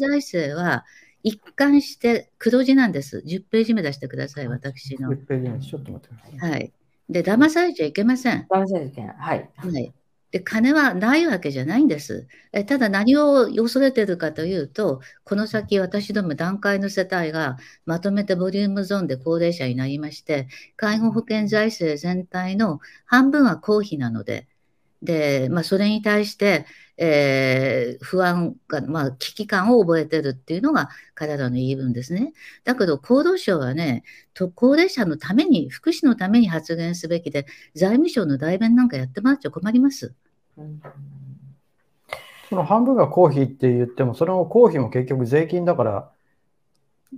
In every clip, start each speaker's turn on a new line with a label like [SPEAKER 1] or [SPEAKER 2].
[SPEAKER 1] 財政は一貫して黒字なんです。10ページ目出してください、私の。
[SPEAKER 2] 10ページ目、ちょっと待ってくださ
[SPEAKER 1] い。はい。で、騙されちゃいけません。
[SPEAKER 3] 騙されちゃいけない。はい。
[SPEAKER 1] はい。で、金はないわけじゃないんです。えただ何を恐れてるかというと、この先私ども段階の世帯がまとめてボリュームゾーンで高齢者になりまして、介護保険財政全体の半分は公費なので、で、まあ、それに対して、えー、不安が、まあ、危機感を覚えてるっていうのが彼らの言い分ですね。だけど、厚労省はね、高齢者のために、福祉のために発言すべきで、財務省の代弁なんかやってもらっちゃ困ります。うん、
[SPEAKER 2] その半分が公費って言っても、その公費も結局税金だから、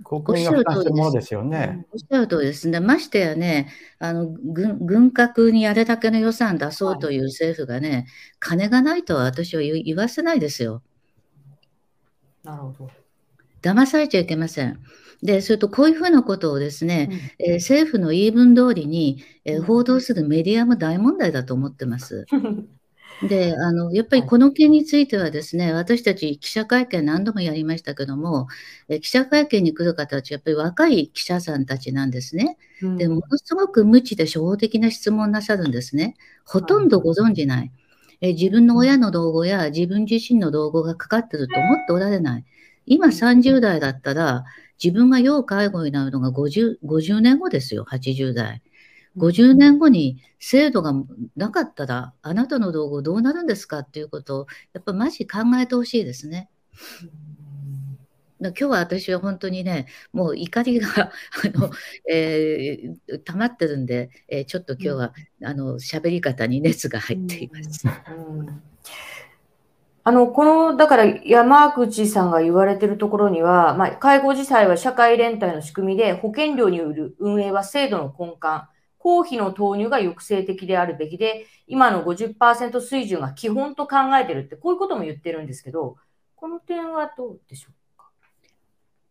[SPEAKER 2] 国民が負担してるものですよね。
[SPEAKER 1] おっしゃるとりですね。ましてやね、あの軍軍拡にあれだけの予算出そうという政府がね、はい、金がないとは私は言わせないですよ。
[SPEAKER 3] なるほど。
[SPEAKER 1] 騙されちゃいけません。で、それとこういうふうなことをですね、うん、えー、政府の言い分通りに、えー、報道するメディアも大問題だと思ってます。で、あの、やっぱりこの件についてはですね、私たち記者会見何度もやりましたけども、え記者会見に来る方たち、やっぱり若い記者さんたちなんですね。で、ものすごく無知で初歩的な質問なさるんですね。ほとんどご存じない。え自分の親の老後や自分自身の老後がかかってると思っておられない。今30代だったら、自分が要介護になるのが 50, 50年後ですよ、80代。50年後に制度がなかったら、あなたの道具どうなるんですかっていうことを、やっぱマジ考えてほしいですね。今日は私は本当にね、もう怒りが あの、えー、溜まってるんで、えー、ちょっと今日は、うん、あの喋り方に熱が入っています。うんうん、
[SPEAKER 3] あのこのだから山口さんが言われてるところには、まあ、介護自体は社会連帯の仕組みで保険料による運営は制度の根幹公費の投入が抑制的であるべきで、今の50%水準が基本と考えてるって、こういうことも言ってるんですけど、この点はどうでしょう？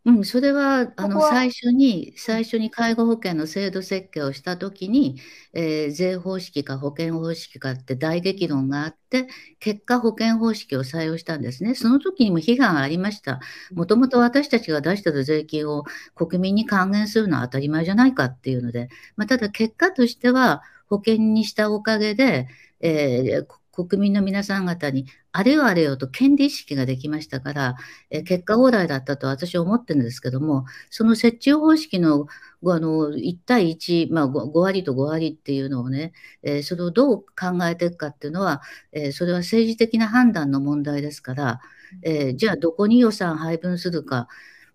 [SPEAKER 1] うん、それは、あの、最初に最初に介護保険の制度設計をしたときに、えー税方式か保険方式かって大激論があって、結果保険方式を採用したんですね。その時にも批判がありました。もともと私たちが出している税金を国民に還元するのは当たり前じゃないかっていうので、まあ、ただ結果としては保険にしたおかげで、えー国民の皆さん方にあれよあれよと権利意識ができましたから、え結果往来だったと私は思ってるんですけども、その折衷方式のあの1対1、まあ5、割と5割っていうのをね、え、それをどう考えていくかっていうのは、え、それは政治的な判断の問題ですから、え、じゃあどこに予算配分するか、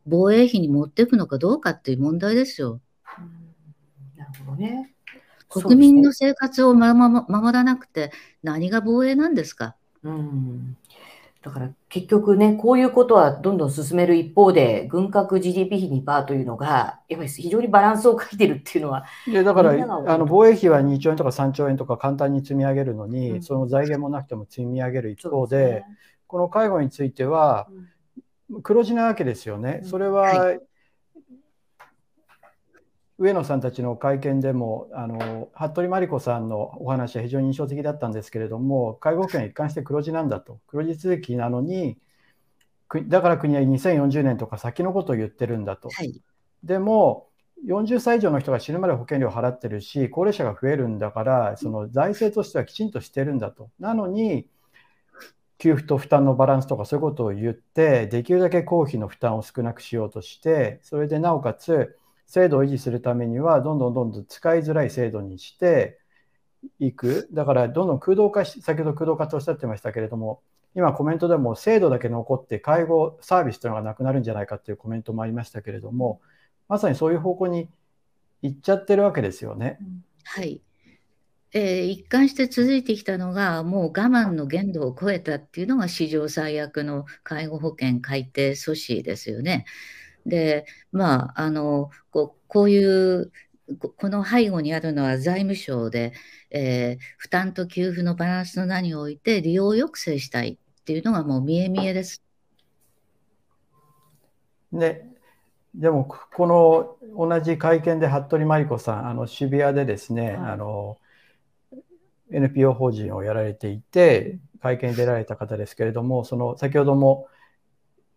[SPEAKER 1] 防衛費に持っていくのかどうかっていう問題ですよ。
[SPEAKER 3] なるほどね。
[SPEAKER 1] 国民の生活を守らなくて何が防衛なんですか？
[SPEAKER 3] うん。だから結局ね、こういうことはどんどん進める一方で、軍拡 GDP 比2%というのが、やっぱり非常にバランスを欠いてるっていうのは。
[SPEAKER 2] いやだからあの防衛費は2兆円とか3兆円とか簡単に積み上げるのに、うん、その財源もなくても積み上げる一方で、でね、この介護については、黒字なわけですよね。それは、はい上野さんたちの会見でもあの服部真理子さんのお話は非常に印象的だったんですけれども介護保険は一貫して黒字なんだと。黒字続きなのにだから国は2040年とか先のことを言ってるんだと、はい、でも40歳以上の人が死ぬまで保険料を払ってるし高齢者が増えるんだからその財政としてはきちんとしてるんだと。なのに給付と負担のバランスとかそういうことを言ってできるだけ公費の負担を少なくしようとしてそれでなおかつ制度を維持するためには、どんどんどんどん使いづらい制度にしていく。だから、どんどん空洞化し、先ほど空洞化とおっしゃってましたけれども、今コメントでも制度だけ残って介護サービスというのがなくなるんじゃないかというコメントもありましたけれども、まさにそういう方向に行っちゃってるわけですよね。
[SPEAKER 1] はい。えー、一貫して続いてきたのが、もう我慢の限度を超えたっていうのが史上最悪の介護保険改定阻止ですよね。で、まあ、あのこうこういうこの背後にあるのは財務省で、えー、負担と給付のバランスの名において利用抑制したいっていうのがもう見え見えです。
[SPEAKER 2] ね、でもこの同じ会見で服部真理子さんあの渋谷でですね、はい、あの NPO 法人をやられていて会見に出られた方ですけれどもその先ほども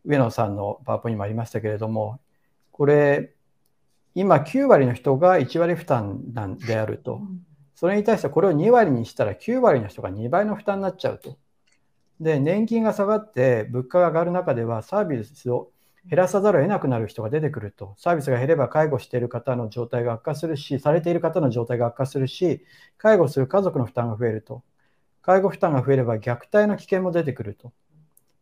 [SPEAKER 2] 上野さんのパワポイントにもありましたけれども、これ、今9割の人が1割負担なんであると。それに対してこれを2割にしたら9割の人が2倍の負担になっちゃうと。で、年金が下がって物価が上がる中ではサービスを減らさざるを得なくなる人が出てくると。サービスが減れば介護している方の状態が悪化するし、されている方の状態が悪化するし、介護する家族の負担が増えると。介護負担が増えれば虐待の危険も出てくると。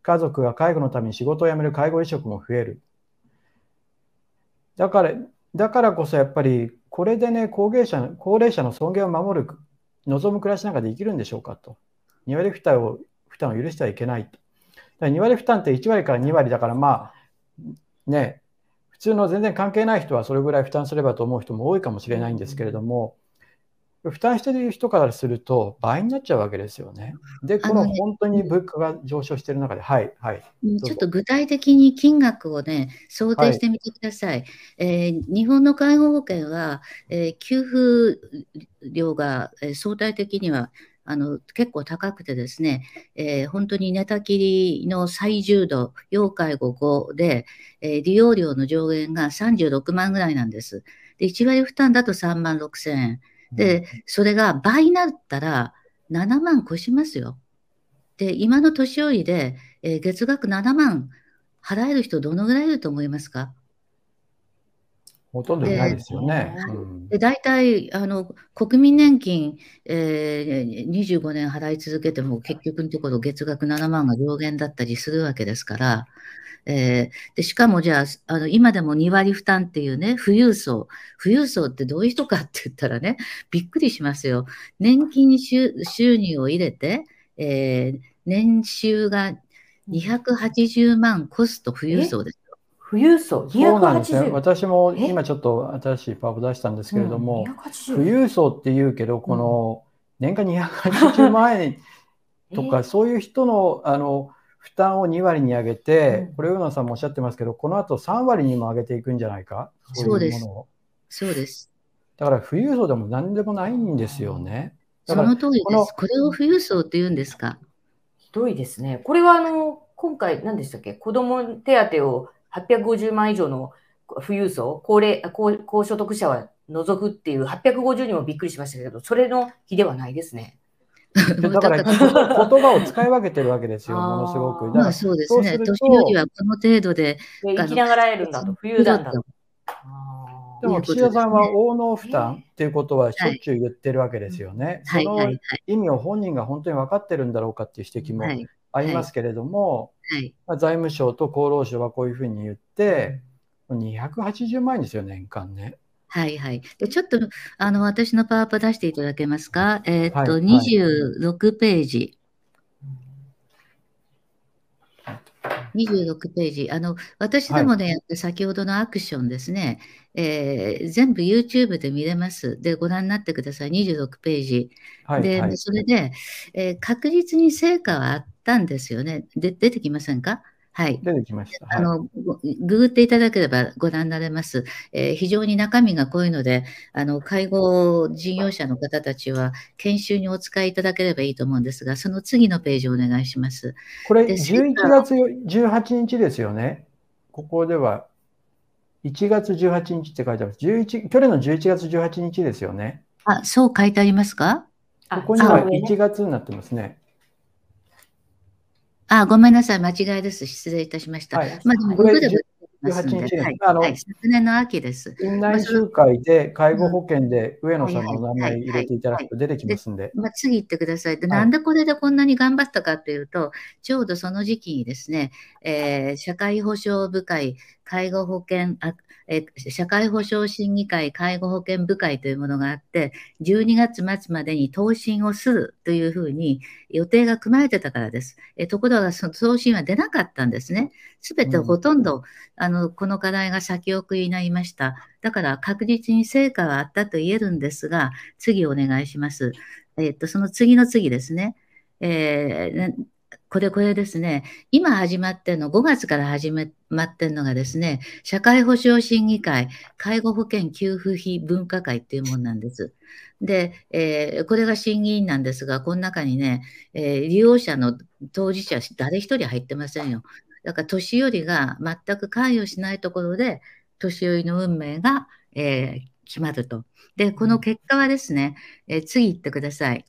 [SPEAKER 2] 家族が介護のために仕事を辞める介護移植も増える。だから、だからこそやっぱりこれでね、高齢者高齢者の尊厳を守る、望む暮らしなんかできるんでしょうかと。2割負担を負担を許してはいけないと。だ2割負担って1割から2割だから、まあ、ね、普通の全然関係ない人はそれぐらい負担すればと思う人も多いかもしれないんですけれども、負担している人からすると倍になっちゃうわけですよね。で、この本当に物価が上昇している中で、はい、はい。
[SPEAKER 1] ちょっと具体的に金額をね、想定してみてください。はい、えー、日本の介護保険は、えー、給付量が、えー、相対的にはあの結構高くてですね、えー、本当に寝たきりの最重度、要介護5で、えー、利用料の上限が36万ぐらいなんです。で1割負担だと3万6千円。で、それが倍になったら7万越しますよ。で、今の年寄りで、えー、月額7万払える人どのぐらいいると思いますか？
[SPEAKER 2] ほとんどいないですよね。
[SPEAKER 1] で大体あの国民年金、えー、25年払い続けても結局のところ月額7万が上限だったりするわけですから、えー、でしかもじゃああの今でも2割負担っていうね富裕層富裕層ってどういう人かって言ったらねびっくりしますよ。年金収入を入れて、えー、年収が280万コスト富裕層です。
[SPEAKER 3] 富裕層？
[SPEAKER 2] そうなんですね。私も今ちょっと新しいパワーを出したんですけれども、うん、富裕層って言うけど、この年間280万円とか、そういう人のあの負担を2割に上げて、これ、上野さんもおっしゃってますけど、この後3割にも上げていくんじゃないか、
[SPEAKER 1] そうです。そうです。
[SPEAKER 2] だから富裕層でも何でもないんですよね。
[SPEAKER 1] その通りです。これを富裕層って言うんですか？
[SPEAKER 3] ひどいですね。これはあの今回、何でしたっけ、子ども手当を850万以上の富裕層、高齢高高所得者は除くっていう850にもびっくりしましたけど、それの日ではないですね。
[SPEAKER 2] だから言葉を使い分けてるわけですよ、ものすごく。
[SPEAKER 1] まあそうですね。年寄りはこの程度で。
[SPEAKER 3] 生きながらえるんだと、冬なんだと。
[SPEAKER 2] でも岸田さんは応能負担っていうことはしょっちゅう言ってるわけですよね。その意味を本人が本当に分かってるんだろうかっていう指摘もありますけれども、財務省と厚労省はこういうふうに言って、280万円ですよ、年間ね。
[SPEAKER 1] はいはい。で、ちょっと、あの、私のパワーポ出していただけますか？えっ、ー、と、はい、26ページ。26ページ。あの、私でもね、はい、先ほどのアクションですね、えー、全部 YouTube で見れます。で、ご覧になってください。26ページ。はい、で、はい、それで、えー、確実に成果はあったんですよね。で出てきませんか？はい。
[SPEAKER 2] 出てきました。
[SPEAKER 1] あの、ググっていただければご覧になれます。えー、非常に中身が濃いので、あの、介護事業者の方たちは研修にお使いいただければいいと思うんですが、その次のページをお願いします。
[SPEAKER 2] これ、11月18日ですよね。ここでは、1月18日って書いてあります。11去年の11月18日ですよね。
[SPEAKER 1] あ、そう書いてありますか？
[SPEAKER 2] ここには1月になってますね。
[SPEAKER 1] あ、ごめんなさい、間違いです。失礼いたしました。はい、まあ、でも、18日はい、あの、はい、昨年の秋です。
[SPEAKER 2] 院内集会で介護保険で上野さんの名前入れていただくと出てきますんで。
[SPEAKER 1] まあ、次言ってください。で、なんでこれでこんなに頑張ったかっていうと、ちょうどその時期にですね、えー、社会保障部会、介護保険あえ社会保障審議会介護保険部会というものがあって、12月末までに答申をするというふうに予定が組まれてたからです。えところが、その答申は出なかったんですね。すべてほとんど、うん、あのこの課題が先送りになりました。だから確実に成果はあったと言えるんですが、次お願いします。えっと、その次の次ですね。えー、これこれですね、今始まってんの、5月から始まってんのがですね、社会保障審議会、介護保険給付費分科会っていうものなんです。で、えー、これが審議員なんですが、この中にね、えー、利用者の当事者、誰一人入ってませんよ。だから年寄りが全く関与しないところで、年寄りの運命が、えー、決まると。で、この結果はですね、えー、次行ってください。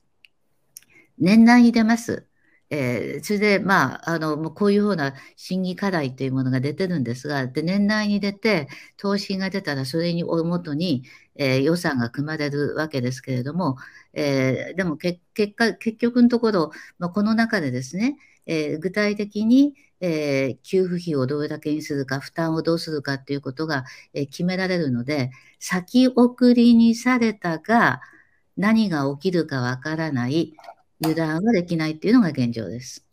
[SPEAKER 1] 年内に出ます。えー、それで、まあ、あの、もうこういうような審議課題というものが出てるんですが、で、年内に出て、答申が出たら、それにをもとに、えー、予算が組まれるわけですけれども、えー、でも結果、結局のところ、まあ、この中でですね、え具体的に、え給付費をどれだけにするか、負担をどうするかということが、え決められるので、先送りにされたが、何が起きるかわからない、油断はできないっていうのが現状です。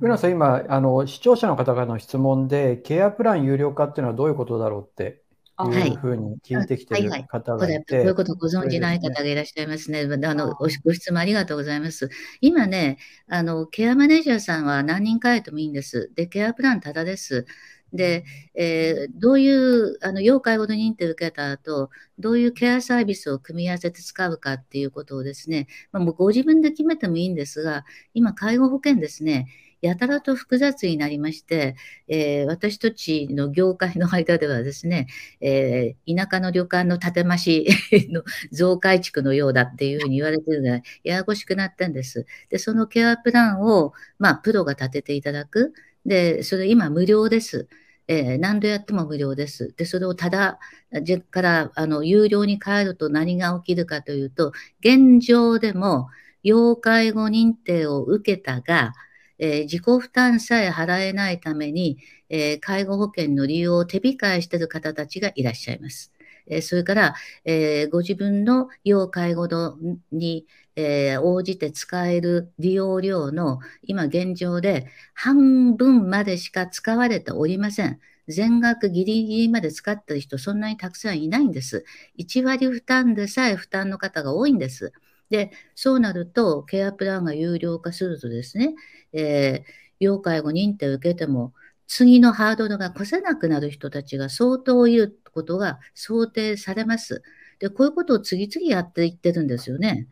[SPEAKER 2] 上野さん、今あの、視聴者の方からの質問で、ケアプラン有料化っていうのはどういうことだろうっていうふうに聞いてきてる方がいて、
[SPEAKER 1] はいはいはい、こういうことをご存じない方がいらっしゃいますね。あのご質問ありがとうございます。今ね、あのケアマネージャーさんは何人かえてもいいんです。で、ケアプランただです。で、えー、どういうあの要介護の認定を受けた後、どういうケアサービスを組み合わせて使うかっていうことをですね、まあ、もうご自分で決めてもいいんですが、今、介護保険ですね、やたらと複雑になりまして、えー、私たちの業界の間ではですね、えー、田舎の旅館の建て増し の増改築のようだっていうふうに言われてるぐらい、ややこしくなったんです。で、そのケアプランを、まあ、プロが立てていただく。で、それ今無料です。えー、何度やっても無料です。で、それをただ、じからあの有料に変えると何が起きるかというと、現状でも要介護認定を受けたが、えー、自己負担さえ払えないために、えー、介護保険の利用を手控えしている方たちがいらっしゃいます。えー、それから、えご自分の要介護度に、え応じて使える利用料の今現状で半分までしか使われておりません。全額ギリギリまで使ってる人そんなにたくさんいないんです。1割負担でさえ負担の方が多いんです。で、そうなると、ケアプランが有料化するとですね、えー、要介護認定を受けても、次のハードルが越せなくなる人たちが相当いることが想定されます。で、こういうことを次々やっていってるんですよね。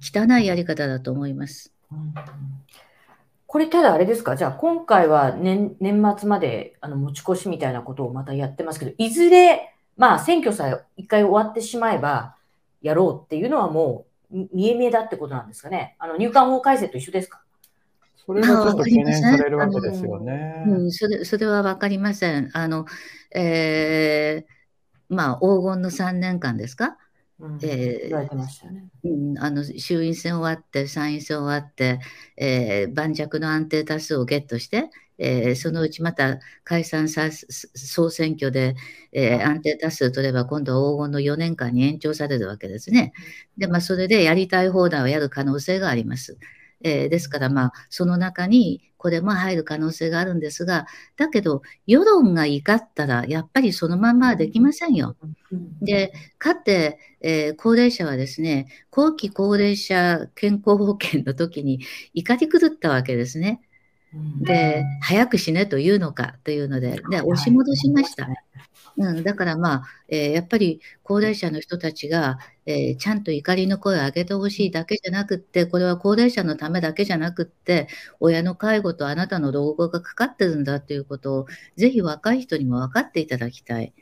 [SPEAKER 1] 汚いやり方だと思います。うん
[SPEAKER 3] これただあれですか？じゃあ今回は年年末まであの持ち越しみたいなことをまたやってますけど、いずれ、まあ選挙さえ一回終わってしまえばやろうっていうのはもう見え見えだってことなんですかね。あの入管法改正と一緒ですか？
[SPEAKER 2] それはちょっと懸念されるわけですよね。
[SPEAKER 1] うん、それそれは分かりません。あの、えー、まあ黄金の3年間ですか？
[SPEAKER 3] え
[SPEAKER 1] あの衆院選終わって参院選終わって、えー、盤石の安定多数をゲットして、えー、そのうちまた解散さ総選挙で、えー、安定多数取れば今度は黄金の4年間に延長されるわけですね。で、まあ、それでやりたい放題をやる可能性があります。えー、ですから、まあ、その中にこれも入る可能性があるんですが、だけど、世論が怒ったら、やっぱりそのまんまはできませんよ。で、かって、えー、高齢者はですね、後期高齢者健康保険の時に 怒り狂ったわけですね。で、早く死ねというのかというので、で押し戻しました。うん、だからまあ、えー、やっぱり高齢者の人たちが、えー、ちゃんと怒りの声を上げてほしいだけじゃなくって、これは高齢者のためだけじゃなくって、親の介護とあなたの老後がかかってるんだということを、ぜひ若い人にも分かっていただきたい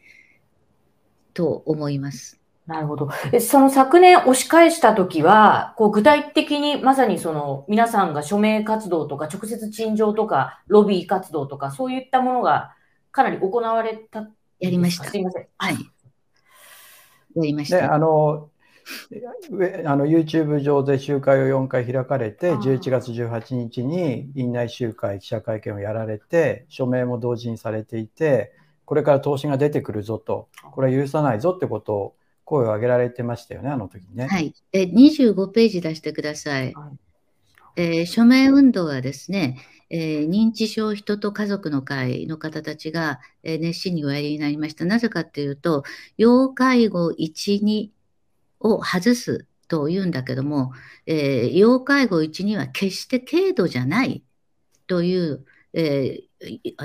[SPEAKER 1] と思います。
[SPEAKER 3] なるほど。その昨年押し返したときは、こう具体的にまさにその皆さんが署名活動とか直接陳情とかロビー活動とかそういったものがかなり行われた
[SPEAKER 1] やりました。
[SPEAKER 3] すみません。
[SPEAKER 1] はい。やりました。
[SPEAKER 2] あのあの YouTube 上で集会を4回開かれて、11月18日に院内集会、記者会見をやられて、署名も同時にされていて、これから投資が出てくるぞと、これは許さないぞってことを声を上げられてましたよね、あの時ね。
[SPEAKER 1] はい。え25ページ出してください。はい、えー、署名運動はですね、えー、認知症人と家族の会の方たちが、えー、熱心におやりになりました。なぜかっていうと、要介護1、2を外すというんだけども、えー、要介護1、2は決して軽度じゃないという、え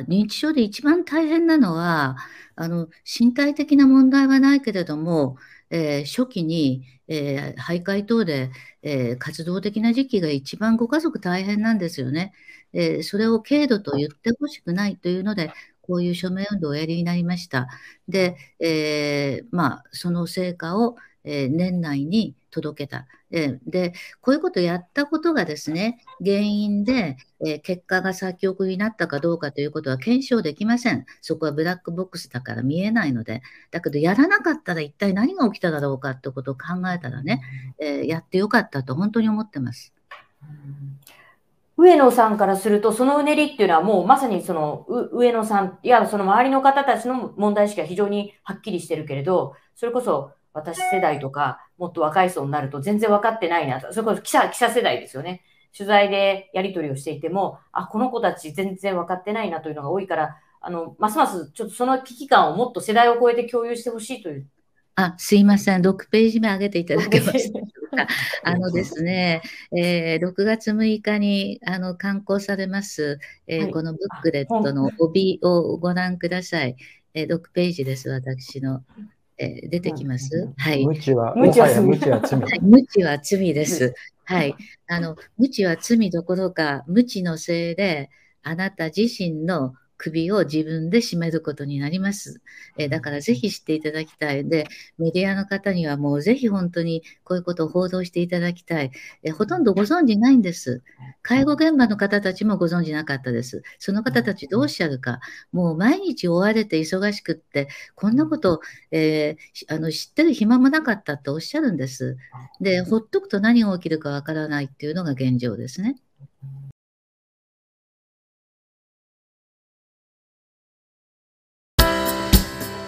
[SPEAKER 1] 認知症で一番大変なのは、あの身体的な問題はないけれども、えー、初期に、えー、徘徊等で、えー、活動的な時期が一番ご家族大変なんですよね。えそれを軽度と言ってほしくないというので、こういう署名運動をおやりになりました。で、えまあ、その成果を、え年内に届けた。えで、こういうことをやったことがですね、原因で、え結果が先送りになったかどうかということは検証できません。そこはブラックボックスだから見えないので。だけど、やらなかったら一体何が起きただろうかってことを考えたらね、えやってよかったと本当に思ってます。
[SPEAKER 3] 上野さんからすると、そのうねりっていうのはもうまさにその上野さん、いや、その周りの方たちの問題意識が非常にはっきりしてるけれど、それこそ私世代とか、もっと若い層になると全然分かってないなと。それこそ記者、記者世代ですよね。取材でやり取りをしていても、あ、この子たち全然分かってないなというのが多いから、あの、ますますちょっとその危機感をもっと世代を超えて共有してほしいという。
[SPEAKER 1] あ、すいません。6ページ目上げていただけますか。あのですね、えー、6月6日にあの刊行されます、えーはい、このブックレットの帯をご覧ください。えー、6ページです、私の。えー、出てきます。はい。
[SPEAKER 2] 無知は、無知は罪。はい、
[SPEAKER 1] 無知は罪です。はい。あの、無知は罪どころか、無知のせいで、あなた自身の首を自分で絞めることになります。えだからぜひ知っていただきたい。で、メディアの方にはもうぜひ本当にこういうことを報道していただきたい。えほとんどご存じないんです。介護現場の方たちもご存じなかったです。その方たちどうおっしゃるか。もう毎日追われて忙しくって、こんなこと、えー、あの知ってる暇もなかったっておっしゃるんです。で、ほっとくと何が起きるかわからないっていうのが現状ですね。